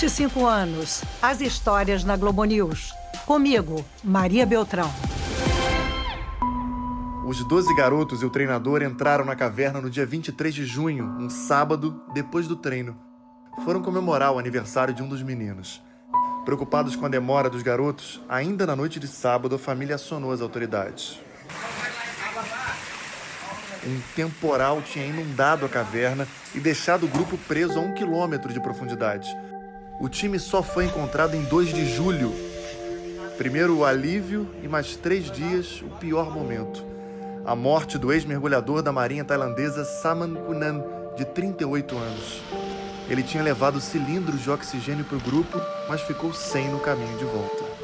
25 anos. As histórias na Globo News. Comigo, Maria Beltrão. Os 12 garotos e o treinador entraram na caverna no dia 23 de junho, um sábado, depois do treino. Foram comemorar o aniversário de um dos meninos. Preocupados com a demora dos garotos, ainda na noite de sábado a família acionou as autoridades. Um temporal tinha inundado a caverna e deixado o grupo preso a um quilômetro de profundidade. O time só foi encontrado em 2 de julho. Primeiro o alívio e mais três dias o pior momento. A morte do ex-mergulhador da marinha tailandesa Saman Kunan, de 38 anos. Ele tinha levado cilindros de oxigênio para o grupo, mas ficou sem no caminho de volta.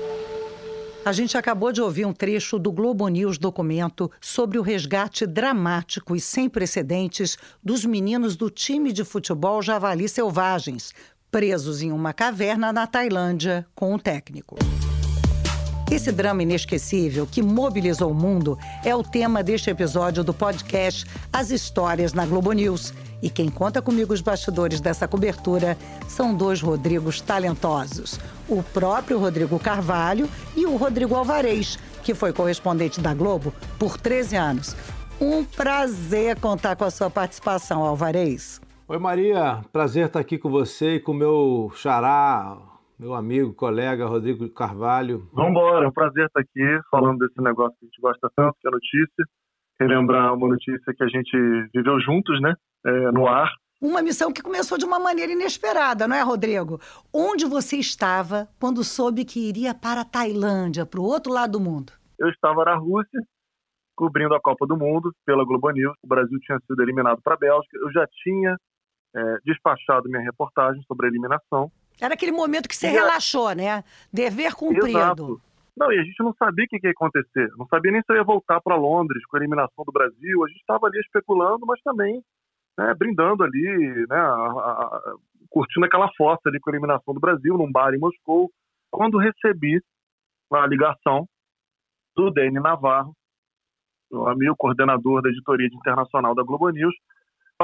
A gente acabou de ouvir um trecho do Globo News documento sobre o resgate dramático e sem precedentes dos meninos do time de futebol Javali Selvagens, presos em uma caverna na Tailândia com o técnico. Esse drama inesquecível que mobilizou o mundo é o tema deste episódio do podcast As Histórias na Globo News. E quem conta comigo os bastidores dessa cobertura são dois Rodrigos talentosos: o próprio Rodrigo Carvalho e o Rodrigo Alvarez, que foi correspondente da Globo por 13 anos. Um prazer contar com a sua participação, Alvarez. Oi, Maria. Prazer estar aqui com você e com o meu xará, meu amigo, colega Rodrigo Carvalho. Vamos embora, é um prazer estar aqui falando desse negócio que a gente gosta tanto, que é a notícia. Relembrar uma notícia que a gente viveu juntos, né? É, no ar. Uma missão que começou de uma maneira inesperada, não é, Rodrigo? Onde você estava quando soube que iria para a Tailândia, para o outro lado do mundo? Eu estava na Rússia, cobrindo a Copa do Mundo pela Globo News. O Brasil tinha sido eliminado para a Bélgica. Eu já tinha é, despachado minha reportagem sobre a eliminação. Era aquele momento que você e relaxou, né? Dever cumprido. Exato. Não, e a gente não sabia o que ia acontecer. Não sabia nem se eu ia voltar para Londres com a eliminação do Brasil. A gente estava ali especulando, mas também né, brindando ali, né, a, a, curtindo aquela fossa ali com a eliminação do Brasil num bar em Moscou. Quando recebi a ligação do Dani Navarro, o amigo coordenador da editoria internacional da Globo News,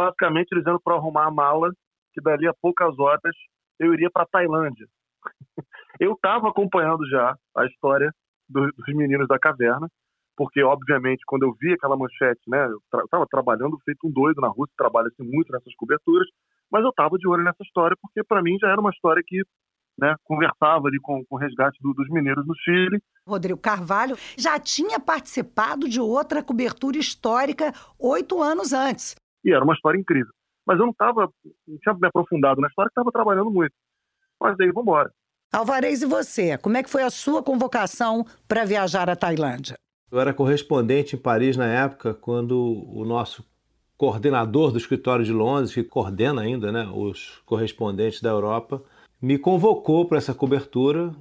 basicamente dizendo para arrumar a mala que dali a poucas horas eu iria para Tailândia. eu estava acompanhando já a história do, dos meninos da caverna, porque obviamente quando eu vi aquela manchete, né, eu estava tra trabalhando feito um doido na Rússia, trabalho assim, muito nessas coberturas, mas eu estava de olho nessa história porque para mim já era uma história que né, conversava ali com, com o resgate do, dos mineiros no Chile. Rodrigo Carvalho já tinha participado de outra cobertura histórica oito anos antes. E era uma história incrível. Mas eu não estava, não tinha me aprofundado na história, estava trabalhando muito. Mas daí, vamos embora. Alvarez, e você? Como é que foi a sua convocação para viajar à Tailândia? Eu era correspondente em Paris na época, quando o nosso coordenador do escritório de Londres, que coordena ainda né, os correspondentes da Europa, me convocou para essa cobertura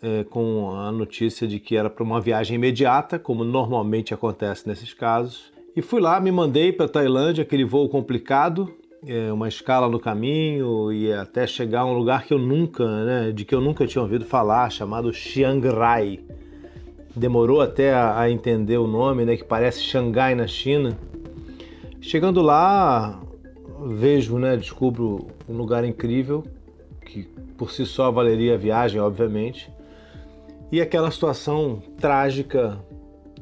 é, com a notícia de que era para uma viagem imediata, como normalmente acontece nesses casos. E fui lá, me mandei para Tailândia, aquele voo complicado, é, uma escala no caminho e até chegar a um lugar que eu nunca, né, de que eu nunca tinha ouvido falar, chamado Chiang Rai. Demorou até a, a entender o nome, né, que parece Xangai na China. Chegando lá, vejo, né, descubro um lugar incrível que por si só valeria a viagem, obviamente. E aquela situação trágica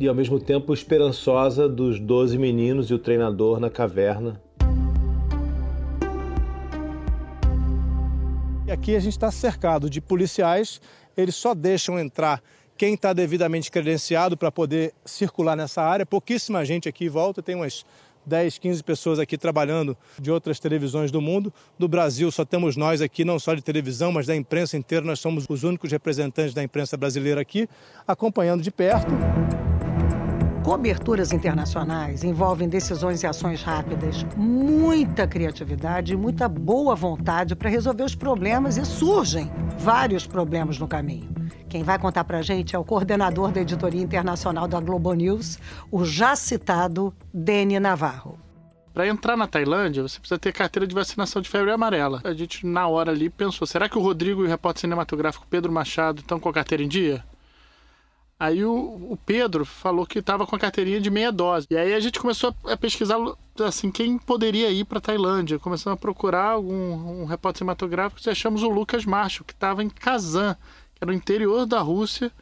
e ao mesmo tempo esperançosa dos doze meninos e o treinador na caverna aqui a gente está cercado de policiais, eles só deixam entrar quem está devidamente credenciado para poder circular nessa área. Pouquíssima gente aqui volta, tem umas 10, 15 pessoas aqui trabalhando de outras televisões do mundo. Do Brasil só temos nós aqui, não só de televisão, mas da imprensa inteira. Nós somos os únicos representantes da imprensa brasileira aqui, acompanhando de perto. Coberturas internacionais envolvem decisões e ações rápidas, muita criatividade e muita boa vontade para resolver os problemas e surgem vários problemas no caminho. Quem vai contar para a gente é o coordenador da editoria internacional da Globo News, o já citado Deni Navarro. Para entrar na Tailândia, você precisa ter carteira de vacinação de febre amarela. A gente, na hora ali, pensou: será que o Rodrigo e o repórter cinematográfico Pedro Machado estão com a carteira em dia? Aí o, o Pedro falou que estava com a carteirinha de meia dose. E aí a gente começou a pesquisar assim quem poderia ir para Tailândia. Começamos a procurar algum um repórter cinematográfico e achamos o Lucas Macho, que estava em Kazan, que era no interior da Rússia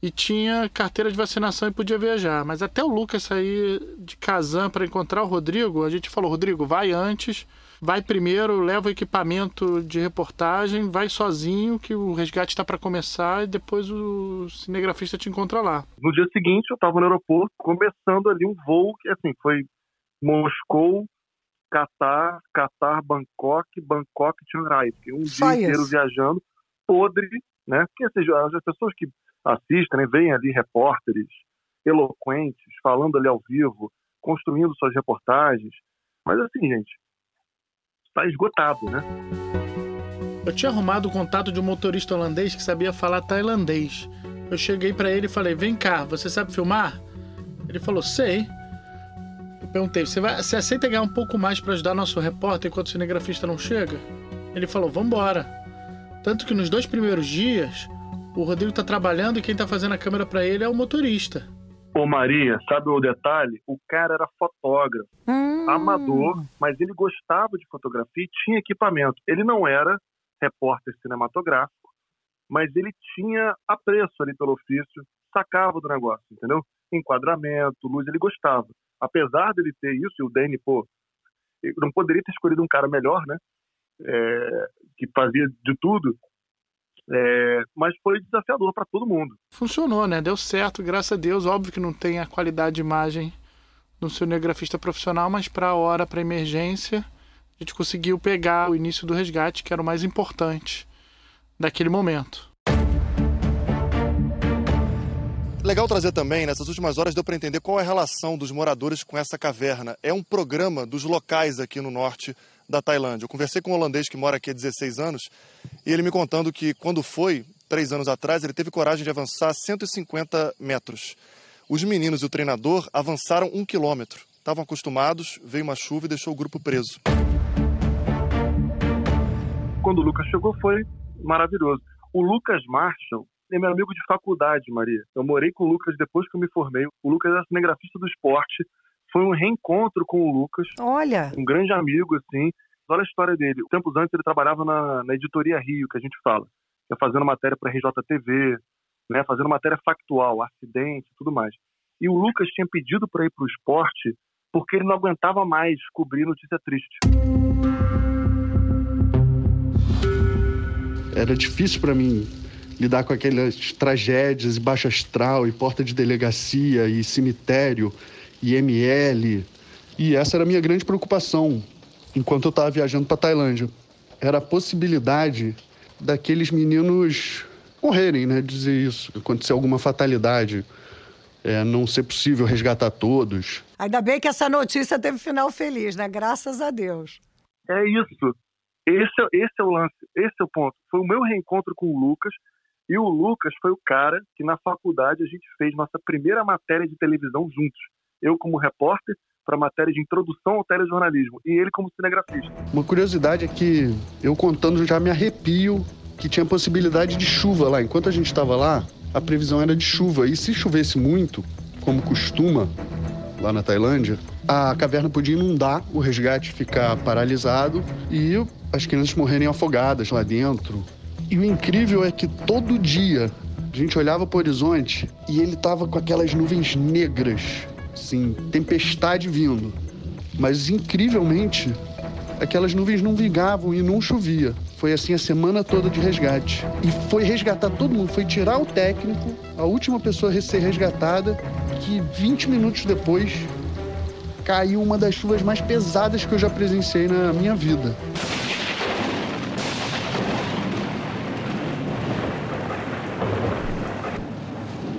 e tinha carteira de vacinação e podia viajar. Mas até o Lucas sair de Kazan para encontrar o Rodrigo, a gente falou: Rodrigo, vai antes vai primeiro, leva o equipamento de reportagem, vai sozinho, que o resgate está para começar e depois o cinegrafista te encontra lá. No dia seguinte, eu estava no aeroporto, começando ali um voo que, assim, foi Moscou, Catar, Catar, Bangkok, Bangkok, Chiang Rai. Um Só dia inteiro viajando, podre, né? Porque, assim, as pessoas que assistem, né, veem ali repórteres eloquentes, falando ali ao vivo, construindo suas reportagens. Mas assim, gente, está esgotado, né? Eu tinha arrumado o contato de um motorista holandês que sabia falar tailandês. Eu cheguei para ele e falei: Vem cá, você sabe filmar? Ele falou: Sei. Eu perguntei: Você, vai, você aceita ganhar um pouco mais para ajudar nosso repórter enquanto o cinegrafista não chega? Ele falou: Vambora. Tanto que nos dois primeiros dias, o Rodrigo tá trabalhando e quem tá fazendo a câmera para ele é o motorista. Ô Maria, sabe o detalhe? O cara era fotógrafo, hum. amador, mas ele gostava de fotografia e tinha equipamento. Ele não era repórter cinematográfico, mas ele tinha apreço ali pelo ofício, sacava do negócio, entendeu? Enquadramento, luz, ele gostava. Apesar dele ter isso, e o Danny, pô, não poderia ter escolhido um cara melhor, né? É, que fazia de tudo, é, mas foi desafiador para todo mundo. Funcionou, né? Deu certo, graças a Deus. Óbvio que não tem a qualidade de imagem do cinegrafista profissional, mas para a hora, para emergência, a gente conseguiu pegar o início do resgate, que era o mais importante daquele momento. Legal trazer também, nessas últimas horas deu para entender qual é a relação dos moradores com essa caverna. É um programa dos locais aqui no norte da Tailândia. Eu conversei com um holandês que mora aqui há 16 anos e ele me contando que quando foi, três anos atrás, ele teve coragem de avançar 150 metros. Os meninos e o treinador avançaram um quilômetro. Estavam acostumados, veio uma chuva e deixou o grupo preso. Quando o Lucas chegou foi maravilhoso. O Lucas Marshall é meu amigo de faculdade, Maria. Eu morei com o Lucas depois que eu me formei. O Lucas é cinegrafista do esporte foi um reencontro com o Lucas. Olha! Um grande amigo, assim. Olha a história dele. Tempos antes ele trabalhava na, na editoria Rio, que a gente fala. Fazendo matéria para RJTV, né, fazendo matéria factual, acidente tudo mais. E o Lucas tinha pedido para ir para o esporte porque ele não aguentava mais cobrir notícia triste. Era difícil para mim lidar com aquelas tragédias, baixo astral, e porta de delegacia, e cemitério. IML. E essa era a minha grande preocupação enquanto eu estava viajando para Tailândia. Era a possibilidade daqueles meninos morrerem, né? Dizer isso. Acontecer alguma fatalidade. É, não ser possível resgatar todos. Ainda bem que essa notícia teve final feliz, né? Graças a Deus. É isso. Esse, é, esse é o lance, esse é o ponto. Foi o meu reencontro com o Lucas, e o Lucas foi o cara que na faculdade a gente fez nossa primeira matéria de televisão juntos eu como repórter, para matéria de introdução ao telejornalismo, e ele como cinegrafista. Uma curiosidade é que eu contando já me arrepio que tinha possibilidade de chuva lá. Enquanto a gente estava lá, a previsão era de chuva. E se chovesse muito, como costuma lá na Tailândia, a caverna podia inundar, o resgate ficar paralisado e as crianças morrerem afogadas lá dentro. E o incrível é que todo dia a gente olhava para o horizonte e ele tava com aquelas nuvens negras assim, tempestade vindo. Mas incrivelmente, aquelas nuvens não vingavam e não chovia. Foi assim a semana toda de resgate. E foi resgatar todo mundo, foi tirar o técnico, a última pessoa a ser resgatada, que 20 minutos depois caiu uma das chuvas mais pesadas que eu já presenciei na minha vida.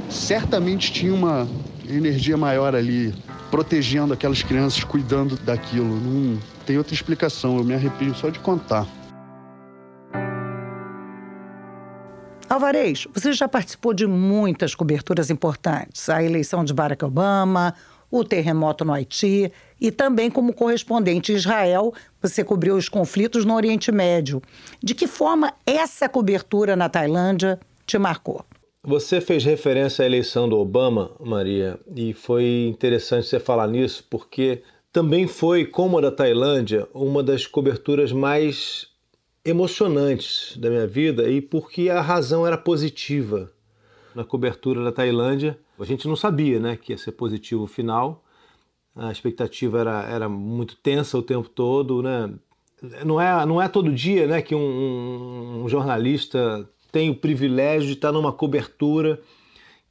Certamente tinha uma energia maior ali, protegendo aquelas crianças, cuidando daquilo. Não tem outra explicação, eu me arrepio só de contar. Alvarez, você já participou de muitas coberturas importantes. A eleição de Barack Obama, o terremoto no Haiti e também como correspondente em Israel, você cobriu os conflitos no Oriente Médio. De que forma essa cobertura na Tailândia te marcou? Você fez referência à eleição do Obama, Maria, e foi interessante você falar nisso, porque também foi, como a da Tailândia, uma das coberturas mais emocionantes da minha vida e porque a razão era positiva. Na cobertura da Tailândia, a gente não sabia né, que ia ser positivo o final, a expectativa era, era muito tensa o tempo todo, né? Não é, não é todo dia né, que um, um jornalista tem o privilégio de estar numa cobertura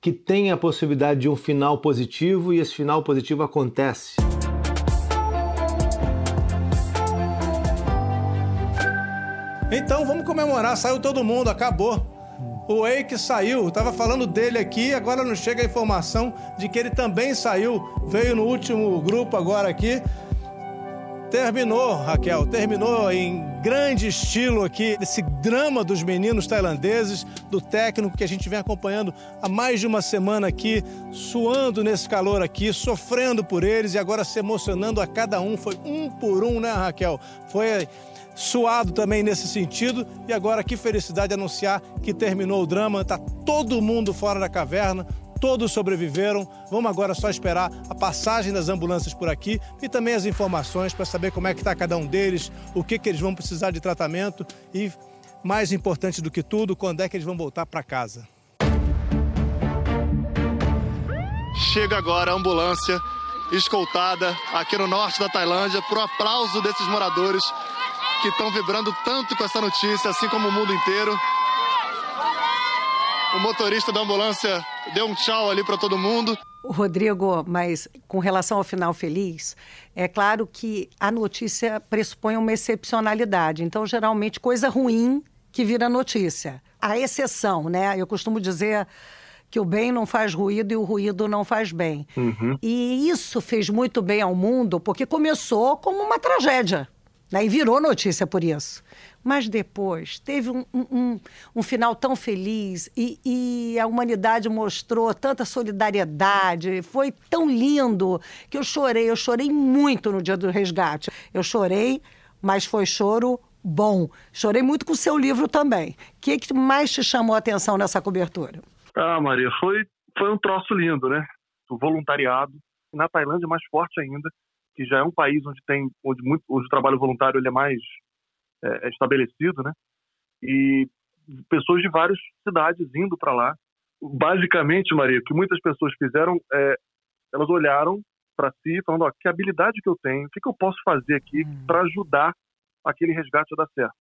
que tem a possibilidade de um final positivo e esse final positivo acontece. Então vamos comemorar, saiu todo mundo, acabou. O Eike saiu, estava falando dele aqui, agora não chega a informação de que ele também saiu, veio no último grupo agora aqui. Terminou, Raquel, terminou em grande estilo aqui esse drama dos meninos tailandeses, do técnico que a gente vem acompanhando há mais de uma semana aqui, suando nesse calor aqui, sofrendo por eles e agora se emocionando a cada um. Foi um por um, né, Raquel? Foi suado também nesse sentido. E agora que felicidade anunciar que terminou o drama, tá todo mundo fora da caverna, todos sobreviveram. Vamos agora só esperar a passagem das ambulâncias por aqui e também as informações para saber como é que está cada um deles, o que, que eles vão precisar de tratamento e, mais importante do que tudo, quando é que eles vão voltar para casa. Chega agora a ambulância escoltada aqui no norte da Tailândia por aplauso desses moradores que estão vibrando tanto com essa notícia, assim como o mundo inteiro. O motorista da ambulância deu um tchau ali para todo mundo. Rodrigo, mas com relação ao final feliz, é claro que a notícia pressupõe uma excepcionalidade. Então, geralmente, coisa ruim que vira notícia. A exceção, né? Eu costumo dizer que o bem não faz ruído e o ruído não faz bem. Uhum. E isso fez muito bem ao mundo, porque começou como uma tragédia. Né? E virou notícia por isso. Mas depois teve um, um, um final tão feliz e, e, a humanidade mostrou tanta solidariedade, foi tão lindo que eu chorei, eu chorei muito no dia do resgate. Eu chorei, mas foi choro bom. Chorei muito com o seu livro também. O que, que mais te chamou a atenção nessa cobertura? Ah, Maria, foi, foi um troço lindo, né? O voluntariado. Na Tailândia, mais forte ainda, que já é um país onde tem onde, muito, onde o trabalho voluntário ele é mais é, é estabelecido, né? E pessoas de várias cidades indo para lá. Basicamente, Maria, o que muitas pessoas fizeram é elas olharam para si, falando: ó, que habilidade que eu tenho, o que, que eu posso fazer aqui hum. para ajudar aquele resgate a dar certo.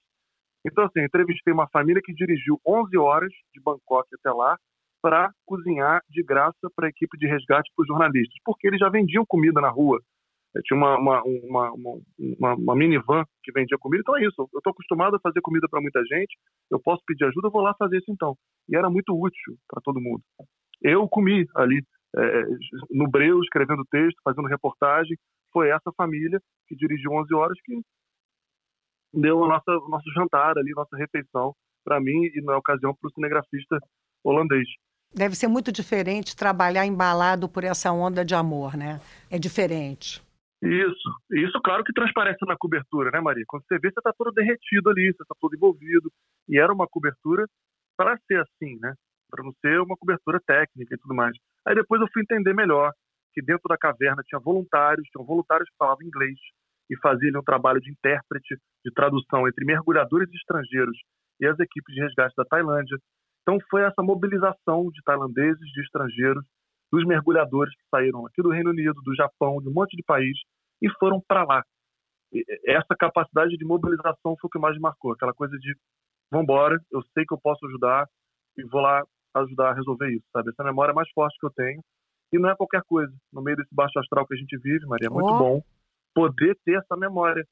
Então, assim, entrevistei uma família que dirigiu 11 horas de Bangkok até lá para cozinhar de graça para a equipe de resgate para os jornalistas, porque eles já vendiam comida na rua, tinha uma, uma, uma, uma, uma minivan que vendia comida. Então é isso, eu estou acostumado a fazer comida para muita gente, eu posso pedir ajuda, eu vou lá fazer isso então. E era muito útil para todo mundo. Eu comi ali, é, no breu, escrevendo texto, fazendo reportagem. Foi essa família que dirigiu 11 horas que deu o nosso jantar ali, nossa refeição para mim e na ocasião para o cinegrafista holandês. Deve ser muito diferente trabalhar embalado por essa onda de amor, né? É diferente. Isso. Isso, claro que transparece na cobertura, né, Maria? Quando você vê, você está todo derretido ali, você está todo envolvido. E era uma cobertura para ser assim, né? Para não ser uma cobertura técnica e tudo mais. Aí depois eu fui entender melhor que dentro da caverna tinha voluntários, tinham voluntários que falavam inglês e faziam um trabalho de intérprete, de tradução entre mergulhadores estrangeiros e as equipes de resgate da Tailândia. Então foi essa mobilização de tailandeses, de estrangeiros, dos mergulhadores que saíram aqui do Reino Unido, do Japão, de um monte de país e foram para lá. Essa capacidade de mobilização foi o que mais me marcou, aquela coisa de vamos embora, eu sei que eu posso ajudar e vou lá ajudar a resolver isso, sabe? Essa memória é mais forte que eu tenho e não é qualquer coisa. No meio desse baixo astral que a gente vive, Maria, é muito oh. bom poder ter essa memória,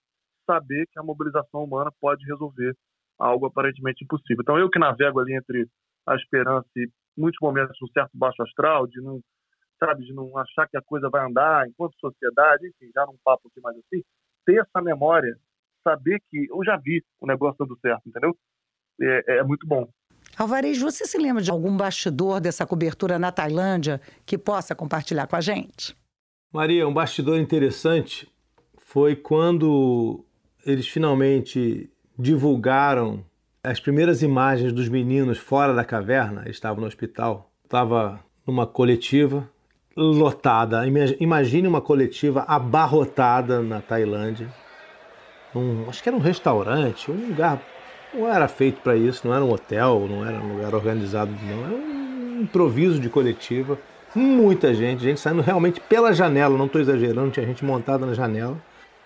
saber que a mobilização humana pode resolver algo aparentemente impossível. Então eu que navego ali entre a esperança e muitos momentos um certo baixo astral, de não sabe, de não achar que a coisa vai andar enquanto sociedade, enfim, já num papo aqui mais assim, ter essa memória, saber que eu já vi o negócio dando certo, entendeu? É, é muito bom. Alvarez, você se lembra de algum bastidor dessa cobertura na Tailândia que possa compartilhar com a gente? Maria, um bastidor interessante foi quando eles finalmente divulgaram As primeiras imagens dos meninos fora da caverna, estavam no hospital, estava numa coletiva lotada. Imagine uma coletiva abarrotada na Tailândia. Um, acho que era um restaurante, um lugar. Não era feito para isso, não era um hotel, não era um lugar organizado, não. Era um improviso de coletiva. Muita gente, gente saindo realmente pela janela, não estou exagerando, tinha gente montada na janela.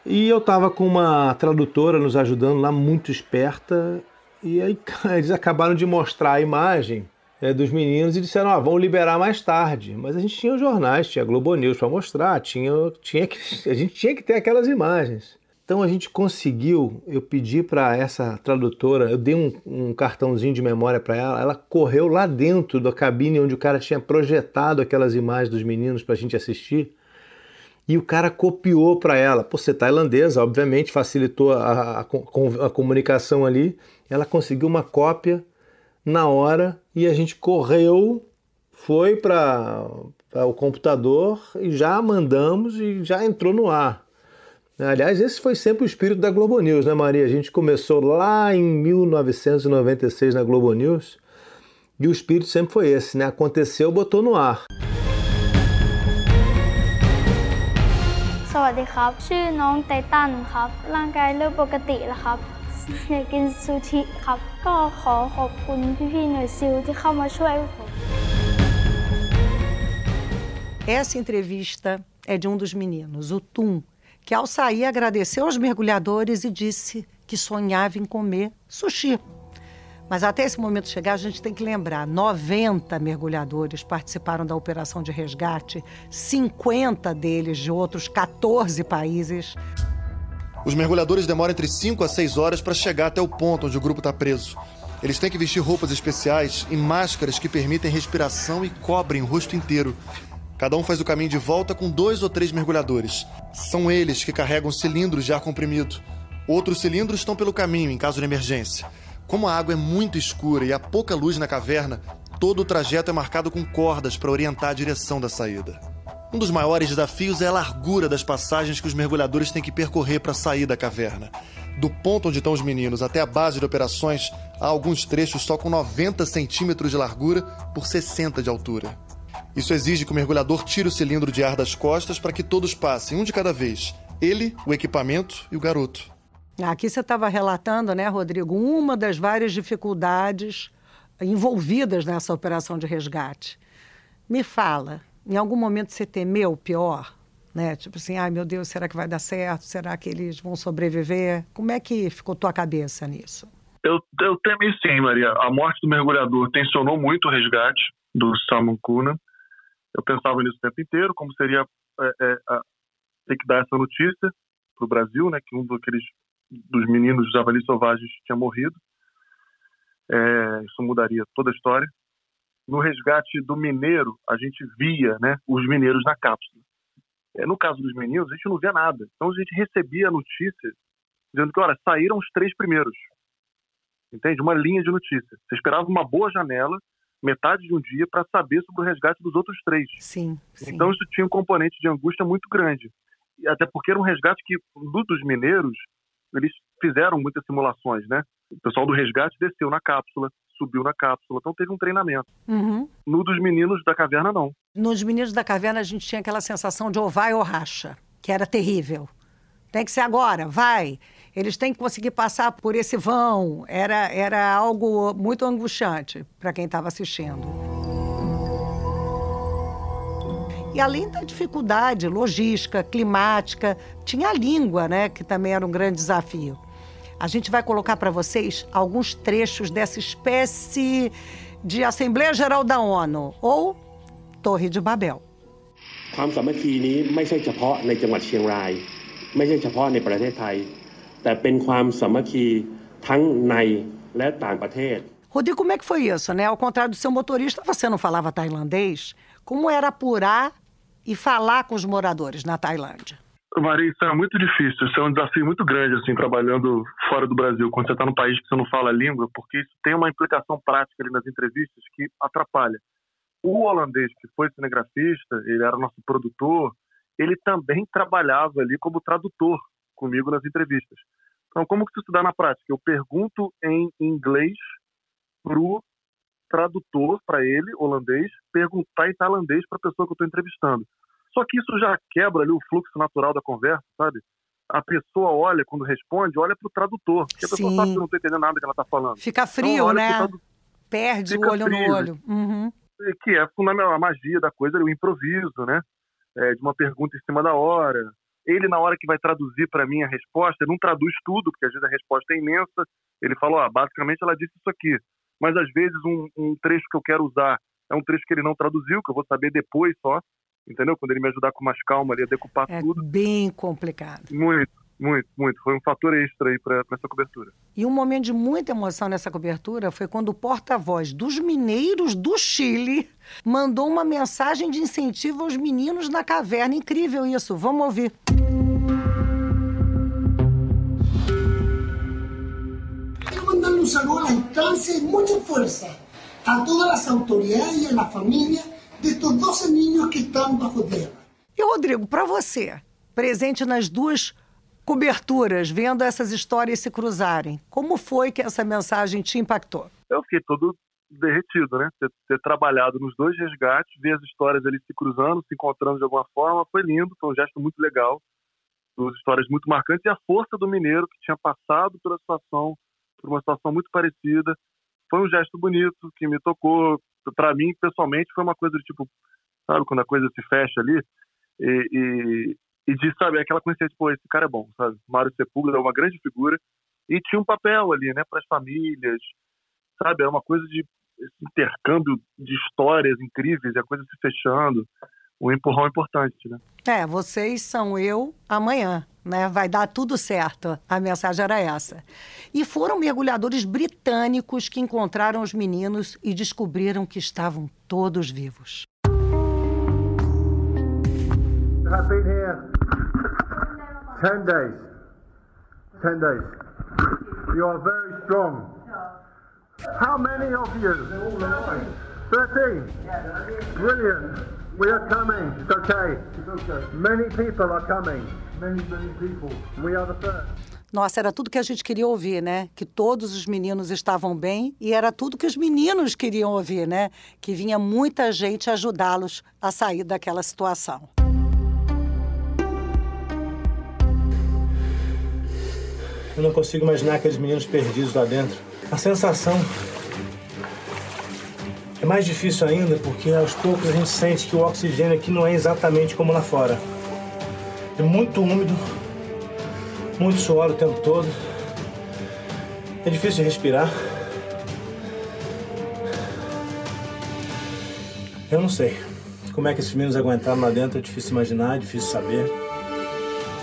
E eu estava com uma tradutora nos ajudando lá, muito esperta. E aí eles acabaram de mostrar a imagem é, dos meninos e disseram: ah, vão liberar mais tarde. Mas a gente tinha os jornais, tinha Globo News para mostrar, tinha, tinha que, a gente tinha que ter aquelas imagens. Então a gente conseguiu, eu pedi para essa tradutora, eu dei um, um cartãozinho de memória para ela, ela correu lá dentro da cabine onde o cara tinha projetado aquelas imagens dos meninos para a gente assistir. E o cara copiou para ela. Por ser tailandesa, obviamente facilitou a, a, a comunicação ali. Ela conseguiu uma cópia na hora e a gente correu, foi para o computador e já mandamos e já entrou no ar. Aliás, esse foi sempre o espírito da Globo News, né, Maria? A gente começou lá em 1996 na Globo News e o espírito sempre foi esse, né? Aconteceu, botou no ar. สวัสดีครับชื่อน้องไตตันครับร่างกายเริ่มปกติแล้วครับ essa entrevista é de um dos meninos, o Tum, que ao sair agradeceu aos mergulhadores e disse que sonhava em comer sushi. Mas até esse momento chegar, a gente tem que lembrar: 90 mergulhadores participaram da operação de resgate, 50 deles de outros 14 países. Os mergulhadores demoram entre 5 a 6 horas para chegar até o ponto onde o grupo está preso. Eles têm que vestir roupas especiais e máscaras que permitem respiração e cobrem o rosto inteiro. Cada um faz o caminho de volta com dois ou três mergulhadores. São eles que carregam cilindros de ar comprimido. Outros cilindros estão pelo caminho em caso de emergência. Como a água é muito escura e há pouca luz na caverna, todo o trajeto é marcado com cordas para orientar a direção da saída. Um dos maiores desafios é a largura das passagens que os mergulhadores têm que percorrer para sair da caverna. Do ponto onde estão os meninos até a base de operações, há alguns trechos só com 90 centímetros de largura por 60 de altura. Isso exige que o mergulhador tire o cilindro de ar das costas para que todos passem, um de cada vez. Ele, o equipamento e o garoto. Aqui você estava relatando, né, Rodrigo, uma das várias dificuldades envolvidas nessa operação de resgate. Me fala, em algum momento você temeu o pior? Né? Tipo assim, ai meu Deus, será que vai dar certo? Será que eles vão sobreviver? Como é que ficou tua cabeça nisso? Eu, eu temi sim, Maria. A morte do mergulhador tensionou muito o resgate do Salmon Kuna. Eu pensava nisso o tempo inteiro, como seria é, é, ter que dar essa notícia para o Brasil, né, que um daqueles dos meninos javalis selvagens tinha morrido. É, isso mudaria toda a história no resgate do mineiro, a gente via né, os mineiros na cápsula. É, no caso dos meninos, a gente não via nada. Então a gente recebia a notícia dizendo que, olha, saíram os três primeiros. Entende? Uma linha de notícia. Você esperava uma boa janela, metade de um dia, para saber sobre o resgate dos outros três. Sim, sim. Então isso tinha um componente de angústia muito grande. Até porque era um resgate que, dos mineiros, eles fizeram muitas simulações, né? O pessoal do resgate desceu na cápsula, subiu na cápsula. Então teve um treinamento. Uhum. No dos meninos da caverna, não. Nos meninos da caverna, a gente tinha aquela sensação de ou vai ou racha, que era terrível. Tem que ser agora, vai. Eles têm que conseguir passar por esse vão. Era, era algo muito angustiante para quem estava assistindo. E além da dificuldade logística, climática, tinha a língua, né, que também era um grande desafio. A gente vai colocar para vocês alguns trechos dessa espécie de Assembleia Geral da ONU ou Torre de Babel. ความสามัคคีนี้ไม่ใช่เฉพาะในจังหวัดเชียงรายไม่ใช่เฉพาะในประเทศไทยแต่เป็นความสามัคคีทั้งในและต่างประเทศ Rodrigo, como é que foi isso, né? Ao contrário do seu motorista, você não falava tailandês. Como era apurar e falar com os moradores na Tailândia? Maria, isso é muito difícil, isso é um desafio muito grande, assim, trabalhando fora do Brasil, quando você está num país que você não fala a língua, porque isso tem uma implicação prática ali nas entrevistas que atrapalha. O holandês, que foi cinegrafista, ele era nosso produtor, ele também trabalhava ali como tradutor comigo nas entrevistas. Então, como que isso dá na prática? Eu pergunto em inglês pro tradutor, para ele, holandês, perguntar em tailandês para a pessoa que eu estou entrevistando. Só que isso já quebra ali o fluxo natural da conversa, sabe? A pessoa olha, quando responde, olha para o tradutor, porque a pessoa sabe que não está entendendo nada que ela está falando. Fica então, frio, então, né? Tradu... Perde Fica o olho frio, no olho. Uhum. Que é fundamental, a magia da coisa, o improviso, né? É, de uma pergunta em cima da hora. Ele, na hora que vai traduzir para mim a resposta, ele não traduz tudo, porque às vezes a resposta é imensa. Ele falou, ah, basicamente ela disse isso aqui. Mas às vezes um, um trecho que eu quero usar é um trecho que ele não traduziu, que eu vou saber depois só entendeu? Quando ele me ajudar com mais calma ali a decupar é tudo. bem complicado. Muito, muito, muito. Foi um fator extra aí para essa cobertura. E um momento de muita emoção nessa cobertura foi quando o porta-voz dos mineiros do Chile mandou uma mensagem de incentivo aos meninos na caverna. Incrível isso. Vamos ouvir. Quero mandar um saludo à instância e muita força a todas as autoridades e a família destes 12 meninos que estão bajo terra. E, Rodrigo, para você, presente nas duas coberturas, vendo essas histórias se cruzarem, como foi que essa mensagem te impactou? Eu fiquei todo derretido, né? Ter, ter, trabalhado nos dois resgates, ver as histórias ali se cruzando, se encontrando de alguma forma, foi lindo, foi um gesto muito legal, duas histórias muito marcantes e a força do mineiro que tinha passado pela situação, por uma situação muito parecida, foi um gesto bonito que me tocou, para mim, pessoalmente, foi uma coisa de tipo, sabe, quando a coisa se fecha ali, e, e, e de, sabe, aquela coincidência, pô, esse cara é bom, sabe? Mário Sepúlveda é uma grande figura, e tinha um papel ali, né, para as famílias, sabe? É uma coisa de esse intercâmbio de histórias incríveis, a coisa se fechando, um empurrão importante, né? É, vocês são eu amanhã, né? Vai dar tudo certo. A mensagem era essa. E foram mergulhadores britânicos que encontraram os meninos e descobriram que estavam todos vivos. I've been here 10 days. 10 days. You are very strong. How many of you? 13. Brilliant. We are coming. It's okay. It's okay. Many people are coming. Many, many people. We are the first. Nossa, era tudo que a gente queria ouvir, né? Que todos os meninos estavam bem e era tudo que os meninos queriam ouvir, né? Que vinha muita gente ajudá-los a sair daquela situação. Eu não consigo imaginar aqueles meninos perdidos lá dentro. A sensação é mais difícil ainda porque aos poucos a gente sente que o oxigênio aqui não é exatamente como lá fora. É muito úmido, muito suor o tempo todo. É difícil respirar. Eu não sei. Como é que esses meninos aguentaram lá dentro é difícil imaginar, é difícil saber.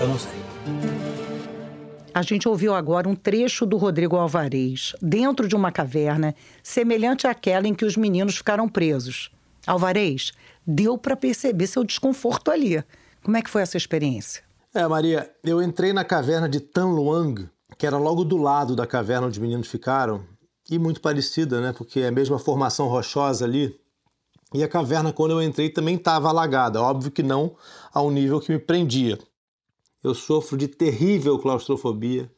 Eu não sei. A gente ouviu agora um trecho do Rodrigo Alvarez, dentro de uma caverna, semelhante àquela em que os meninos ficaram presos. Alvarez, deu para perceber seu desconforto ali. Como é que foi essa experiência? É, Maria, eu entrei na caverna de Tan Luang, que era logo do lado da caverna onde os meninos ficaram, e muito parecida, né? Porque é a mesma formação rochosa ali. E a caverna, quando eu entrei, também estava alagada. Óbvio que não ao nível que me prendia. Eu sofro de terrível claustrofobia.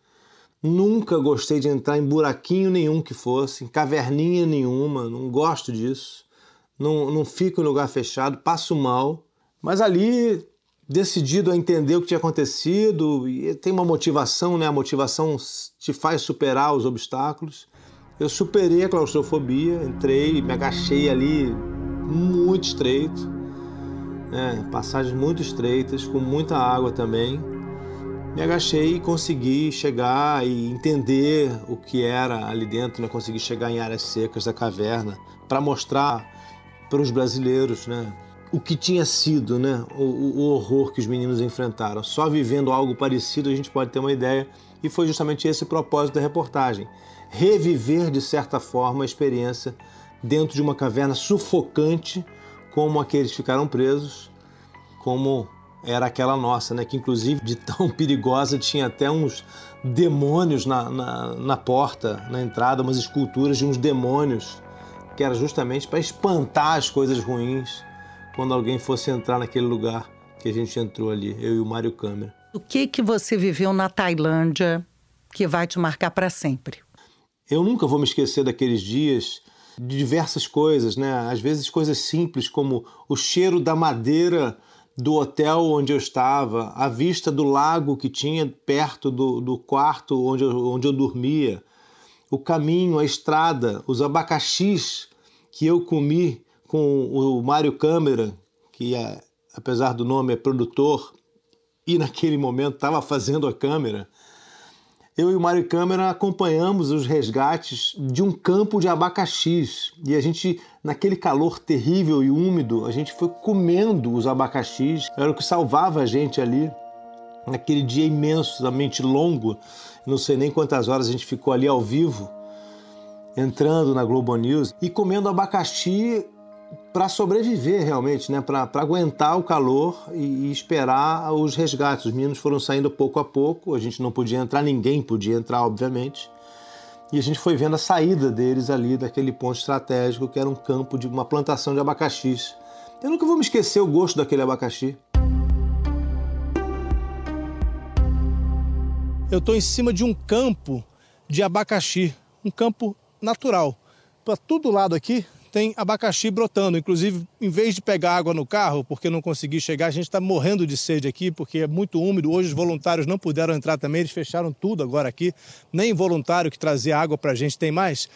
Nunca gostei de entrar em buraquinho nenhum que fosse, em caverninha nenhuma, não gosto disso. Não, não fico em lugar fechado, passo mal. Mas ali, decidido a entender o que tinha acontecido, e tem uma motivação, né? A motivação te faz superar os obstáculos. Eu superei a claustrofobia, entrei, me agachei ali muito estreito, né? passagens muito estreitas, com muita água também me agachei e consegui chegar e entender o que era ali dentro, né? consegui chegar em áreas secas da caverna para mostrar para os brasileiros né? o que tinha sido né? O, o, horror que os meninos enfrentaram. Só vivendo algo parecido a gente pode ter uma ideia e foi justamente esse o propósito da reportagem. Reviver de certa forma a experiência dentro de uma caverna sufocante como aqueles ficaram presos, como era aquela nossa, né? Que inclusive de tão perigosa tinha até uns demônios na, na, na porta, na entrada, umas esculturas de uns demônios, que era justamente para espantar as coisas ruins quando alguém fosse entrar naquele lugar que a gente entrou ali, eu e o Mário Câmara. O que que você viveu na Tailândia que vai te marcar para sempre. Eu nunca vou me esquecer daqueles dias de diversas coisas, né? Às vezes coisas simples como o cheiro da madeira do hotel onde eu estava, a vista do lago que tinha perto do, do quarto onde eu, onde eu dormia, o caminho, a estrada, os abacaxis que eu comi com o Mário Câmara, que é, apesar do nome é produtor e naquele momento estava fazendo a câmera eu e o Mário Câmara acompanhamos os resgates de um campo de abacaxis. E a gente, naquele calor terrível e úmido, a gente foi comendo os abacaxis. Era o que salvava a gente ali. Naquele dia imensamente longo, não sei nem quantas horas a gente ficou ali ao vivo, entrando na Globo News e comendo abacaxi para sobreviver realmente, né? para aguentar o calor e, e, esperar os resgates. Os meninos foram saindo pouco a pouco, a gente não podia entrar, ninguém podia entrar, obviamente. E a gente foi vendo a saída deles ali daquele ponto estratégico que era um campo de uma plantação de abacaxis. Eu nunca vou me esquecer o gosto daquele abacaxi. Eu estou em cima de um campo de abacaxi, um campo natural. Para todo lado aqui tem abacaxi brotando. Inclusive, em vez de pegar água no carro, porque não consegui chegar, a gente está morrendo de sede aqui, porque é muito úmido. Hoje os voluntários não puderam entrar também, eles fecharam tudo agora aqui. Nem voluntário que trazia água para a gente tem mais.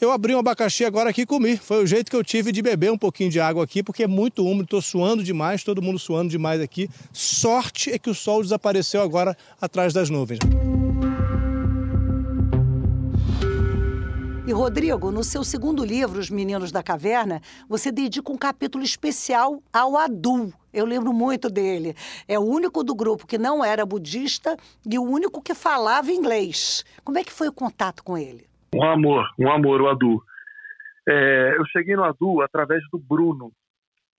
Eu abri um abacaxi agora aqui e comi. Foi o jeito que eu tive de beber um pouquinho de água aqui, porque é muito úmido, estou suando demais, todo mundo suando demais aqui. Sorte é que o sol desapareceu agora atrás das nuvens. E Rodrigo, no seu segundo livro, Os Meninos da Caverna, você dedica um capítulo especial ao Adu. Eu lembro muito dele. É o único do grupo que não era budista e o único que falava inglês. Como é que foi o contato com ele? Um amor, um amor, o Adu. É, eu cheguei no Adu através do Bruno,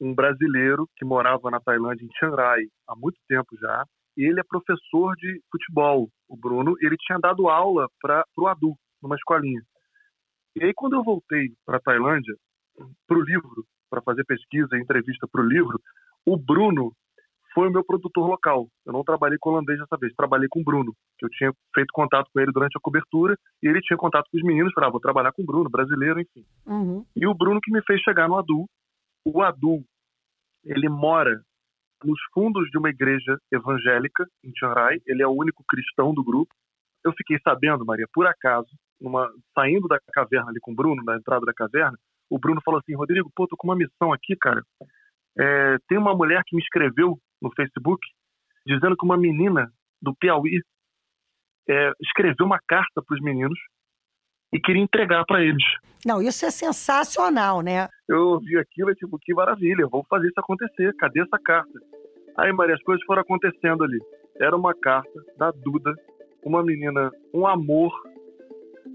um brasileiro que morava na Tailândia, em Chiang Rai, há muito tempo já. E ele é professor de futebol, o Bruno. Ele tinha dado aula para o Adu, numa escolinha. E aí, quando eu voltei para a Tailândia, para o livro, para fazer pesquisa e entrevista para o livro, o Bruno foi o meu produtor local. Eu não trabalhei com holandês dessa vez, trabalhei com o Bruno, que eu tinha feito contato com ele durante a cobertura, e ele tinha contato com os meninos, falava, ah, vou trabalhar com o Bruno, brasileiro, enfim. Uhum. E o Bruno que me fez chegar no Adu. O Adu, ele mora nos fundos de uma igreja evangélica em Chiang Rai, ele é o único cristão do grupo. Eu fiquei sabendo, Maria, por acaso, numa, saindo da caverna ali com o Bruno, na entrada da caverna, o Bruno falou assim: Rodrigo, pô, tô com uma missão aqui, cara. É, tem uma mulher que me escreveu no Facebook dizendo que uma menina do Piauí é, escreveu uma carta para os meninos e queria entregar para eles. Não, isso é sensacional, né? Eu ouvi aquilo e tipo, que maravilha, vou fazer isso acontecer. Cadê essa carta? Aí, Maria, as coisas foram acontecendo ali. Era uma carta da Duda, uma menina, um amor,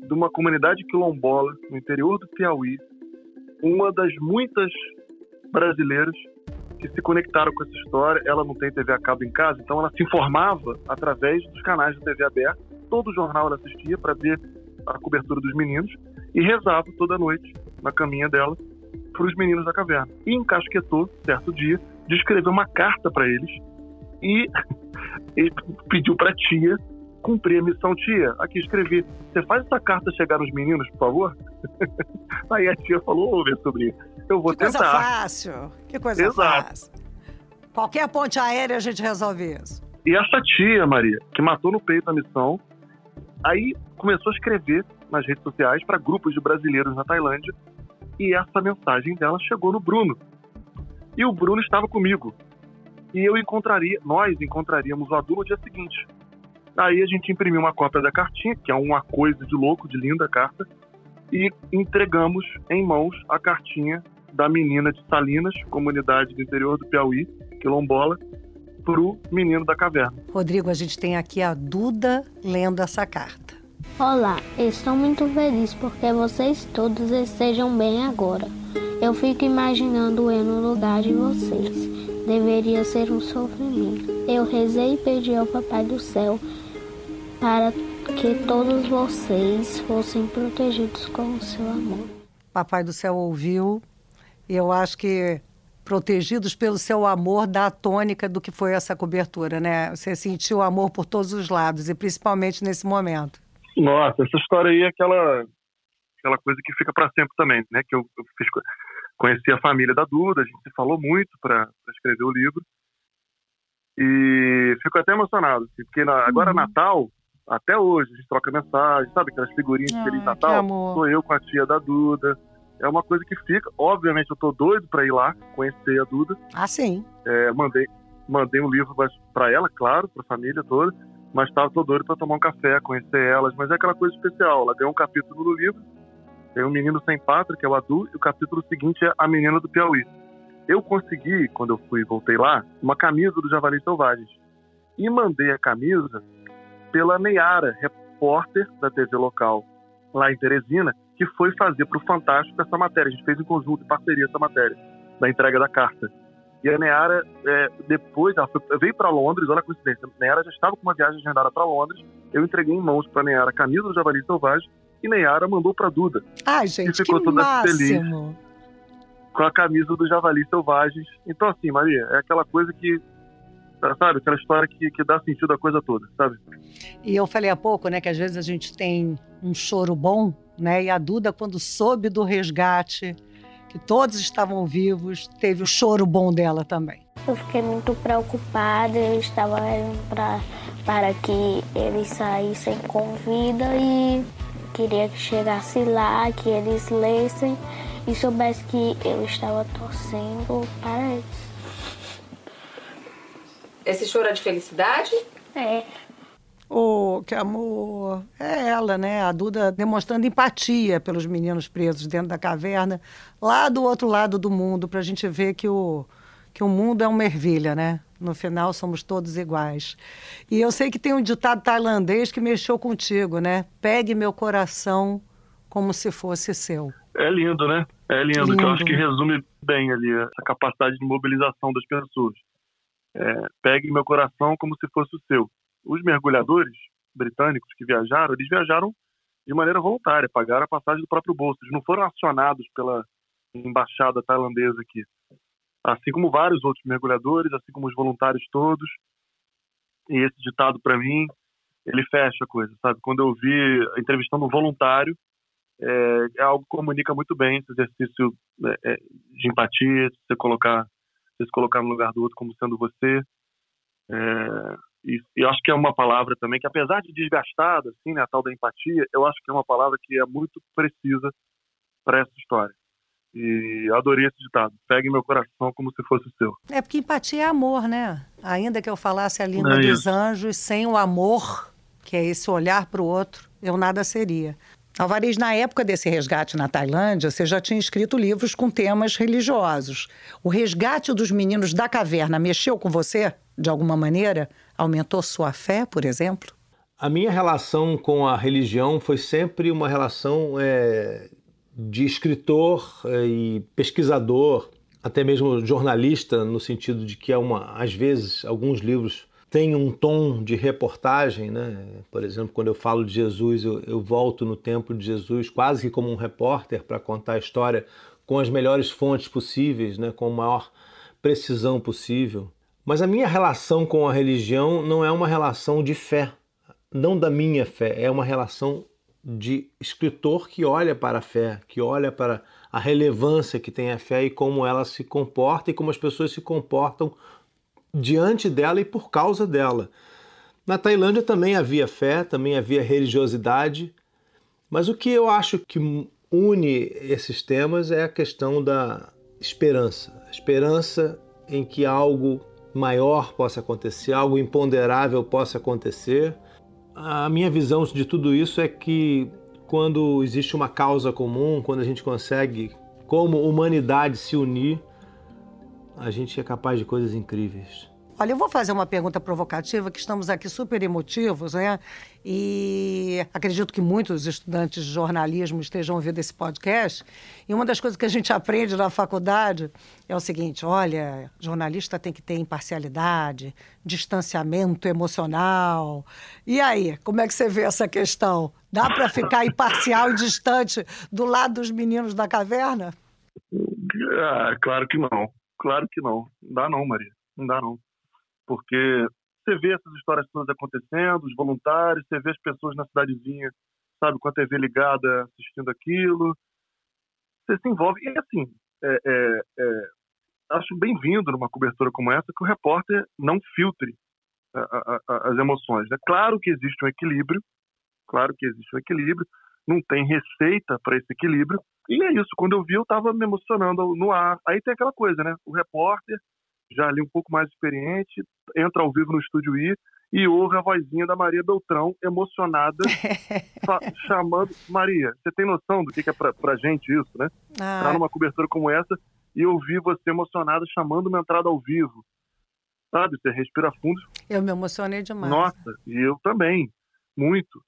de uma comunidade quilombola no interior do Piauí, uma das muitas brasileiras que se conectaram com essa história. Ela não tem TV a cabo em casa, então ela se informava através dos canais da TV aberta. Todo jornal ela assistia para ver a cobertura dos meninos e rezava toda noite na caminha dela para os meninos da caverna. E encasquetou, certo dia, de escrever uma carta para eles e, e pediu para a tia cumprir a missão, tia. Aqui escrevi. Você faz essa carta chegar nos meninos, por favor? Aí a tia falou, ô, minha sobrinha, eu vou que tentar. Que coisa fácil. Que coisa Exato. fácil. Qualquer ponte aérea a gente resolve isso. E essa tia, Maria, que matou no peito a missão, aí começou a escrever nas redes sociais para grupos de brasileiros na Tailândia e essa mensagem dela chegou no Bruno. E o Bruno estava comigo. E eu encontraria, nós encontraríamos o Adu no dia seguinte. Aí a gente imprimiu uma cópia da cartinha, que é uma coisa de louco, de linda carta, e entregamos em mãos a cartinha da menina de Salinas, comunidade do interior do Piauí, quilombola, para o menino da caverna. Rodrigo, a gente tem aqui a Duda lendo essa carta. Olá, estou muito feliz porque vocês todos estejam bem agora. Eu fico imaginando eu no lugar de vocês. Deveria ser um sofrimento. Eu rezei e pedi ao Papai do Céu para que todos vocês fossem protegidos com o seu amor. Papai do céu ouviu e eu acho que protegidos pelo seu amor da tônica do que foi essa cobertura, né? Você sentiu amor por todos os lados e principalmente nesse momento. Nossa, essa história aí é aquela aquela coisa que fica para sempre também, né? Que eu, eu fiz, conheci a família da Duda, a gente se falou muito para escrever o livro e fico até emocionado, assim, porque na, agora uhum. Natal, até hoje, a gente troca mensagem, sabe aquelas figurinhas de Feliz Natal? Sou eu com a tia da Duda é uma coisa que fica. Obviamente, eu tô doido para ir lá conhecer a Duda. Ah, sim. É, mandei, mandei um livro para ela, claro, para a família toda, mas tava tô doido para tomar um café, conhecer elas. Mas é aquela coisa especial. Ela ganhou um capítulo no livro, tem um menino sem pátria, que é o Adu, e o capítulo seguinte é a menina do Piauí. Eu consegui, quando eu fui voltei lá, uma camisa do Javali Selvagens. E mandei a camisa pela Neyara, repórter da TV local lá em Teresina, que foi fazer para o Fantástico essa matéria. A gente fez em conjunto, em parceria, essa matéria, da entrega da carta. E a Neara, é, depois, ela foi, veio para Londres, olha a coincidência. A Neara já estava com uma viagem agendada para Londres. Eu entreguei em mãos para a Neara a camisa do Javali Selvagem e Neara mandou para Duda. Ai, gente, que ficou que toda máximo. feliz com a camisa do Javali Selvagens. Então, assim, Maria, é aquela coisa que sabe? Aquela história que, que dá sentido à coisa toda, sabe? E eu falei há pouco, né, que às vezes a gente tem um choro bom, né? E a Duda, quando soube do resgate, que todos estavam vivos, teve o choro bom dela também. Eu fiquei muito preocupada, eu estava pra, para que eles saíssem com vida e queria que chegasse lá, que eles lessem e soubessem que eu estava torcendo para eles. Esse choro é de felicidade? É. Oh, que amor. É ela, né? A Duda demonstrando empatia pelos meninos presos dentro da caverna, lá do outro lado do mundo, para a gente ver que o, que o mundo é uma ervilha, né? No final somos todos iguais. E eu sei que tem um ditado tailandês que mexeu contigo, né? Pegue meu coração como se fosse seu. É lindo, né? É lindo, lindo. que eu acho que resume bem ali essa capacidade de mobilização das pessoas é, pegue meu coração como se fosse o seu. Os mergulhadores britânicos que viajaram, eles viajaram de maneira voluntária, pagaram a passagem do próprio bolso. Eles não foram acionados pela embaixada tailandesa aqui. Assim como vários outros mergulhadores, assim como os voluntários todos. E esse ditado, para mim, ele fecha a coisa, sabe? Quando eu vi entrevistando um voluntário, é, é algo que comunica muito bem esse exercício é, é de empatia, de você colocar você se colocar no lugar do outro como sendo você. É, e, eu acho que é uma palavra também que, apesar de desgastada, assim, né, a tal da empatia, eu acho que é uma palavra que é muito precisa para essa história. E adorei esse ditado. Pegue meu coração como se fosse o seu. É porque empatia é amor, né? Ainda que eu falasse a língua é dos anjos, sem o amor, que é esse olhar para o outro, eu nada seria. Alvarez, na época desse resgate na Tailândia, você já tinha escrito livros com temas religiosos. O resgate dos meninos da caverna mexeu com você, de alguma maneira? Aumentou sua fé, por exemplo? A minha relação com a religião foi sempre uma relação é, de escritor é, e pesquisador, até mesmo jornalista, no sentido de que é uma, às vezes, alguns livros tem um tom de reportagem, né? Por exemplo, quando eu falo de Jesus, eu, eu volto no tempo de Jesus quase que como um repórter para contar a história com as melhores fontes possíveis, né? Com a maior precisão possível. Mas a minha relação com a religião não é uma relação de fé, não da minha fé, é uma relação de escritor que olha para a fé, que olha para a relevância que tem a fé e como ela se comporta e como as pessoas se comportam diante dela e por causa dela. Na Tailândia também havia fé, também havia religiosidade, mas o que eu acho que une esses temas é a questão da esperança. A esperança em que algo maior possa acontecer, algo imponderável possa acontecer. A minha visão de tudo isso é que quando existe uma causa comum, quando a gente consegue, como humanidade, se unir, a gente é capaz de coisas incríveis. Olha, eu vou fazer uma pergunta provocativa, que estamos aqui super emotivos, né? E acredito que muitos estudantes de jornalismo estejam ouvindo esse podcast. E uma das coisas que a gente aprende na faculdade é o seguinte: olha, jornalista tem que ter imparcialidade, distanciamento emocional. E aí, como é que você vê essa questão? Dá para ficar imparcial e distante do lado dos meninos da caverna? Ah, claro que não Claro que não. Não dá não, Maria. Não dá não. Porque você vê essas histórias todas acontecendo, os voluntários, você vê as pessoas na cidadezinha, sabe, com a TV ligada assistindo aquilo. Você se envolve. E assim, é, é, é, acho bem-vindo numa cobertura como essa que o repórter não filtre a, a, a, as emoções. É claro que existe um equilíbrio, claro que existe um equilíbrio, não tem receita para esse equilíbrio. E é isso, quando eu vi, eu estava me emocionando no ar. Aí tem aquela coisa, né? O repórter, já ali um pouco mais experiente, entra ao vivo no Estúdio I e ouve a vozinha da Maria Beltrão, emocionada, chamando. Maria, você tem noção do que, é pra, pra gente isso, né? Ah. Tá numa cobertura como essa e ouvir você emocionada chamando uma entrada ao vivo. Sabe? Você respira fundo. Eu me emocionei demais. Nossa, e eu também. Muito.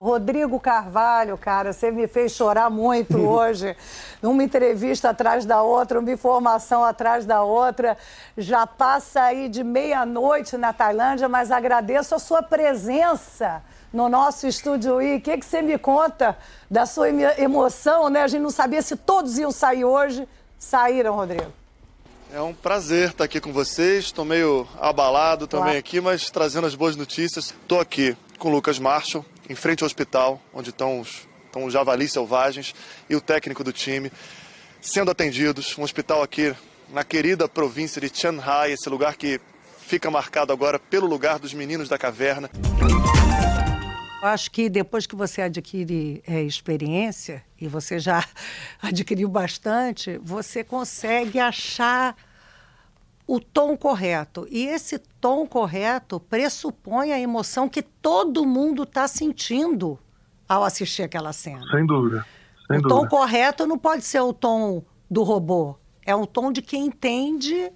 Rodrigo Carvalho, cara, você me fez chorar muito hoje. Uma entrevista atrás da outra, uma informação atrás da outra. Já passa aí de meia-noite na Tailândia, mas agradeço a sua presença no nosso estúdio I. O que, que você me conta da sua emoção, né? A gente não sabia se todos iam sair hoje. Saíram, Rodrigo. É um prazer estar aqui com vocês. Estou meio abalado também claro. aqui, mas trazendo as boas notícias. Estou aqui com o Lucas Marshall, em frente ao hospital, onde estão os, estão os javalis selvagens e o técnico do time, sendo atendidos. Um hospital aqui na querida província de Chiang Rai, esse lugar que fica marcado agora pelo lugar dos meninos da caverna. Eu acho que depois que você adquire é, experiência, e você já adquiriu bastante, você consegue achar o tom correto. E esse tom correto pressupõe a emoção que todo mundo está sentindo ao assistir aquela cena. Sem dúvida. Sem o dúvida. tom correto não pode ser o tom do robô. É o tom de quem entende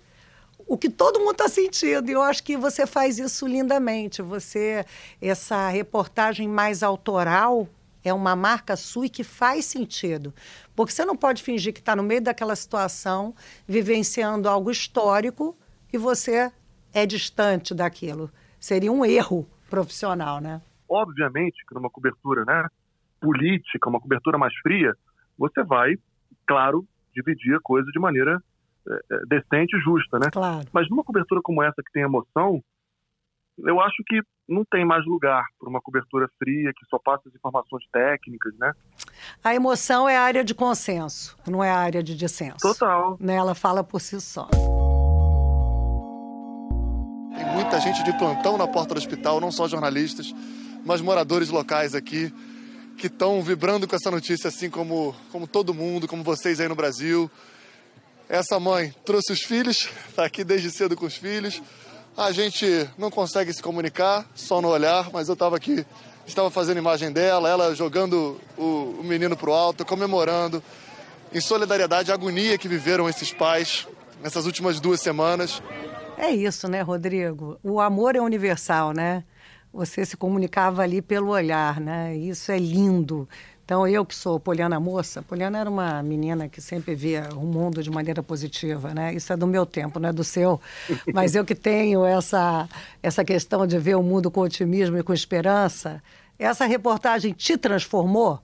o que todo mundo está sentindo. E eu acho que você faz isso lindamente. Você, essa reportagem mais autoral, é uma marca sua e que faz sentido. Porque você não pode fingir que está no meio daquela situação, vivenciando algo histórico, e você é distante daquilo. Seria um erro profissional, né? Obviamente que numa cobertura né, política, uma cobertura mais fria, você vai, claro, dividir a coisa de maneira é, decente e justa, né? Claro. Mas numa cobertura como essa que tem emoção, eu acho que não tem mais lugar para uma cobertura fria que só passa as informações técnicas, né? A emoção é a área de consenso, não é a área de dissenso. Total. Né? Ela fala por si só. Tem muita gente de plantão na porta do hospital, não só jornalistas, mas moradores locais aqui que estão vibrando com essa notícia, assim como, como todo mundo, como vocês aí no Brasil. Essa mãe trouxe os filhos, está aqui desde cedo com os filhos. A gente não consegue se comunicar, só no olhar, mas eu estava aqui, estava fazendo imagem dela, ela jogando o, o menino para o alto, comemorando, em solidariedade à agonia que viveram esses pais nessas últimas duas semanas. É isso, né, Rodrigo? O amor é universal, né? Você se comunicava ali pelo olhar, né? Isso é lindo. Então, eu que sou Poliana Moça, Poliana era uma menina que sempre via o mundo de maneira positiva, né? Isso é do meu tempo, não é do seu. Mas eu que tenho essa, essa questão de ver o mundo com otimismo e com esperança, essa reportagem te transformou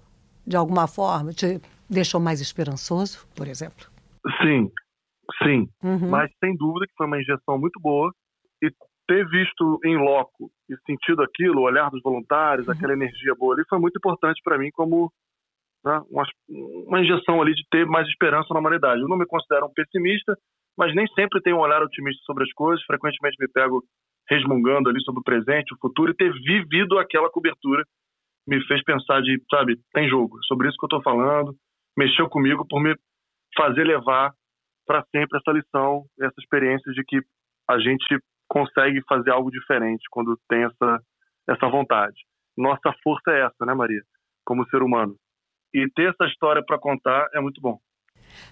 de alguma forma? Te deixou mais esperançoso, por exemplo? Sim, sim. Uhum. Mas sem dúvida que foi uma injeção muito boa. E ter visto em loco e sentido aquilo, o olhar dos voluntários, uhum. aquela energia boa ali, foi muito importante para mim como né, uma, uma, injeção ali de ter mais esperança na humanidade. Eu não me considero um pessimista, mas nem sempre tenho um olhar otimista sobre as coisas. Frequentemente me pego resmungando ali sobre o presente, o futuro, e ter vivido aquela cobertura me fez pensar de, sabe, tem jogo. Sobre isso que eu estou falando, mexeu comigo por me fazer levar para sempre essa lição, essa experiência de que a gente consegue fazer algo diferente quando tem essa, essa vontade. Nossa força é essa, né, Maria? Como ser humano. E ter essa história para contar é muito bom.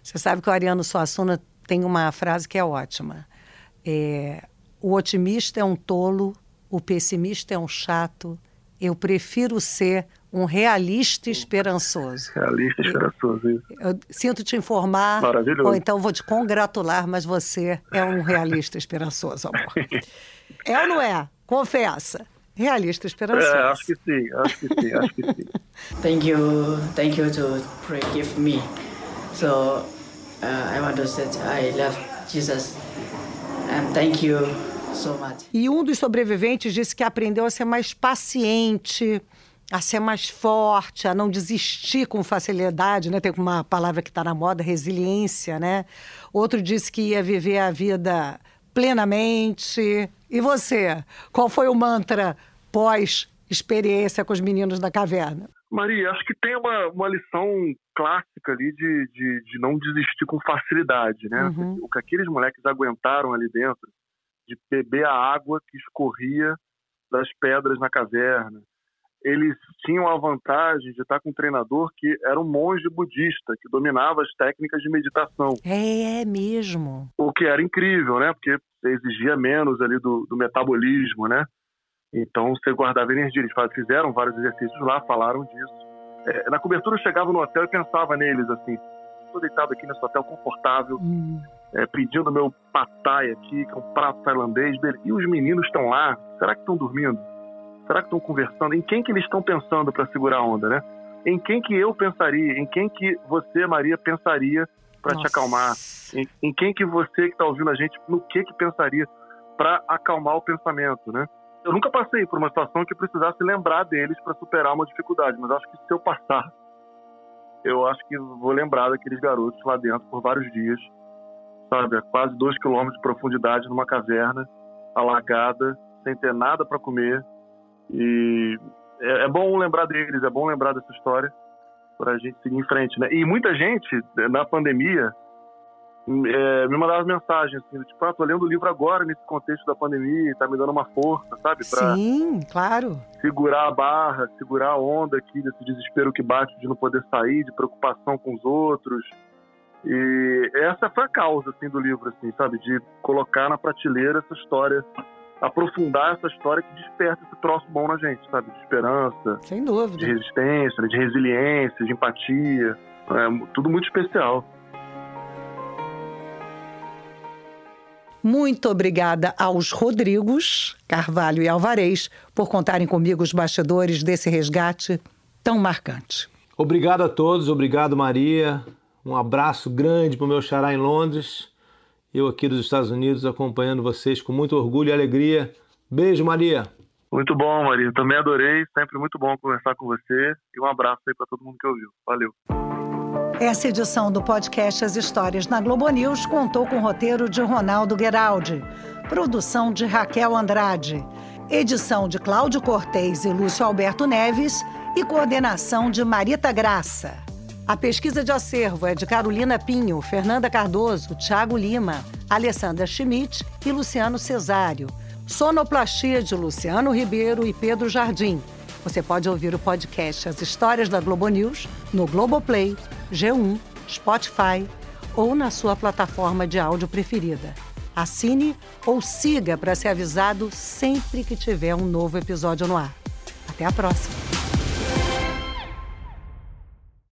Você sabe que o Ariano Suassuna tem uma frase que é ótima. É, o otimista é um tolo, o pessimista é um chato. Eu prefiro ser um realista esperançoso. Realista esperançoso, isso. Eu sinto te informar, Maravilhoso. ou então vou te congratular, mas você é um realista esperançoso, amor. é ou não é? Confessa. realista esperançoso. É, acho que sim, acho que sim, acho que sim. thank you, thank you to forgive me. So uh, I want to say I love Jesus and thank you so much. E um dos sobreviventes disse que aprendeu a ser mais paciente, a ser mais forte, a não desistir com facilidade, né? Tem uma palavra que está na moda, resiliência, né? Outro disse que ia viver a vida plenamente. E você? Qual foi o mantra pós-experiência com os meninos da caverna? Maria, acho que tem uma, uma lição clássica ali de, de, de não desistir com facilidade, né? Uhum. O que aqueles moleques aguentaram ali dentro, de beber a água que escorria das pedras na caverna. Eles tinham a vantagem de estar com um treinador que era um monge budista, que dominava as técnicas de meditação. É, é mesmo. O que era incrível, né? Porque exigia menos ali do, do metabolismo, né? Então você guardava energia. Eles fizeram vários exercícios lá, falaram disso. É, na cobertura eu chegava no hotel e pensava neles assim. Estou deitado aqui nesse hotel confortável, hum. é, pedindo meu patai aqui, que é um prato tailandês. E os meninos estão lá. Será que estão dormindo? Será que estão conversando? Em quem que eles estão pensando para segurar a onda, né? Em quem que eu pensaria? Em quem que você, Maria, pensaria para te acalmar? Em, em, quem que você que está ouvindo a gente, no que que pensaria para acalmar o pensamento, né? Eu nunca passei por uma situação que precisasse lembrar deles para superar uma dificuldade, mas acho que se eu passar, eu acho que vou lembrar daqueles garotos lá dentro por vários dias, sabe, a quase dois quilômetros de profundidade numa caverna, alagada, sem ter nada para comer. E é, é, bom lembrar deles, é bom lembrar dessa história para a gente seguir em frente, né? E muita gente na pandemia é, me mandava mensagem assim, tipo, ah, tô lendo o livro agora nesse contexto da pandemia, tá me dando uma força, sabe? Pra Sim, claro. Segurar a barra, segurar a onda aqui desse desespero que bate de não poder sair, de preocupação com os outros. E essa foi a causa, assim, do livro, assim, sabe? De colocar na prateleira essa história, aprofundar essa história que desperta esse troço bom na gente, sabe? De esperança. Sem dúvida. De resistência, de resiliência, de empatia. É tudo muito especial. Muito obrigada aos Rodrigos, Carvalho e Alvarez por contarem comigo os bastidores desse resgate tão marcante. Obrigado a todos, obrigado Maria. Um abraço grande para o meu xará em Londres. Eu aqui dos Estados Unidos acompanhando vocês com muito orgulho e alegria. Beijo, Maria. Muito bom, Maria. Também adorei. Sempre muito bom conversar com você. E um abraço aí para todo mundo que ouviu. Valeu. Essa edição do podcast As Histórias na Globo News contou com o roteiro de Ronaldo Geraldi, produção de Raquel Andrade, edição de Cláudio Cortez e Lúcio Alberto Neves e coordenação de Marita Graça. A pesquisa de acervo é de Carolina Pinho, Fernanda Cardoso, Tiago Lima, Alessandra Schmidt e Luciano Cesário. Sonoplastia de Luciano Ribeiro e Pedro Jardim. Você pode ouvir o podcast As Histórias da Globo News no Globoplay, G1, Spotify ou na sua plataforma de áudio preferida. Assine ou siga para ser avisado sempre que tiver um novo episódio no ar. Até a próxima!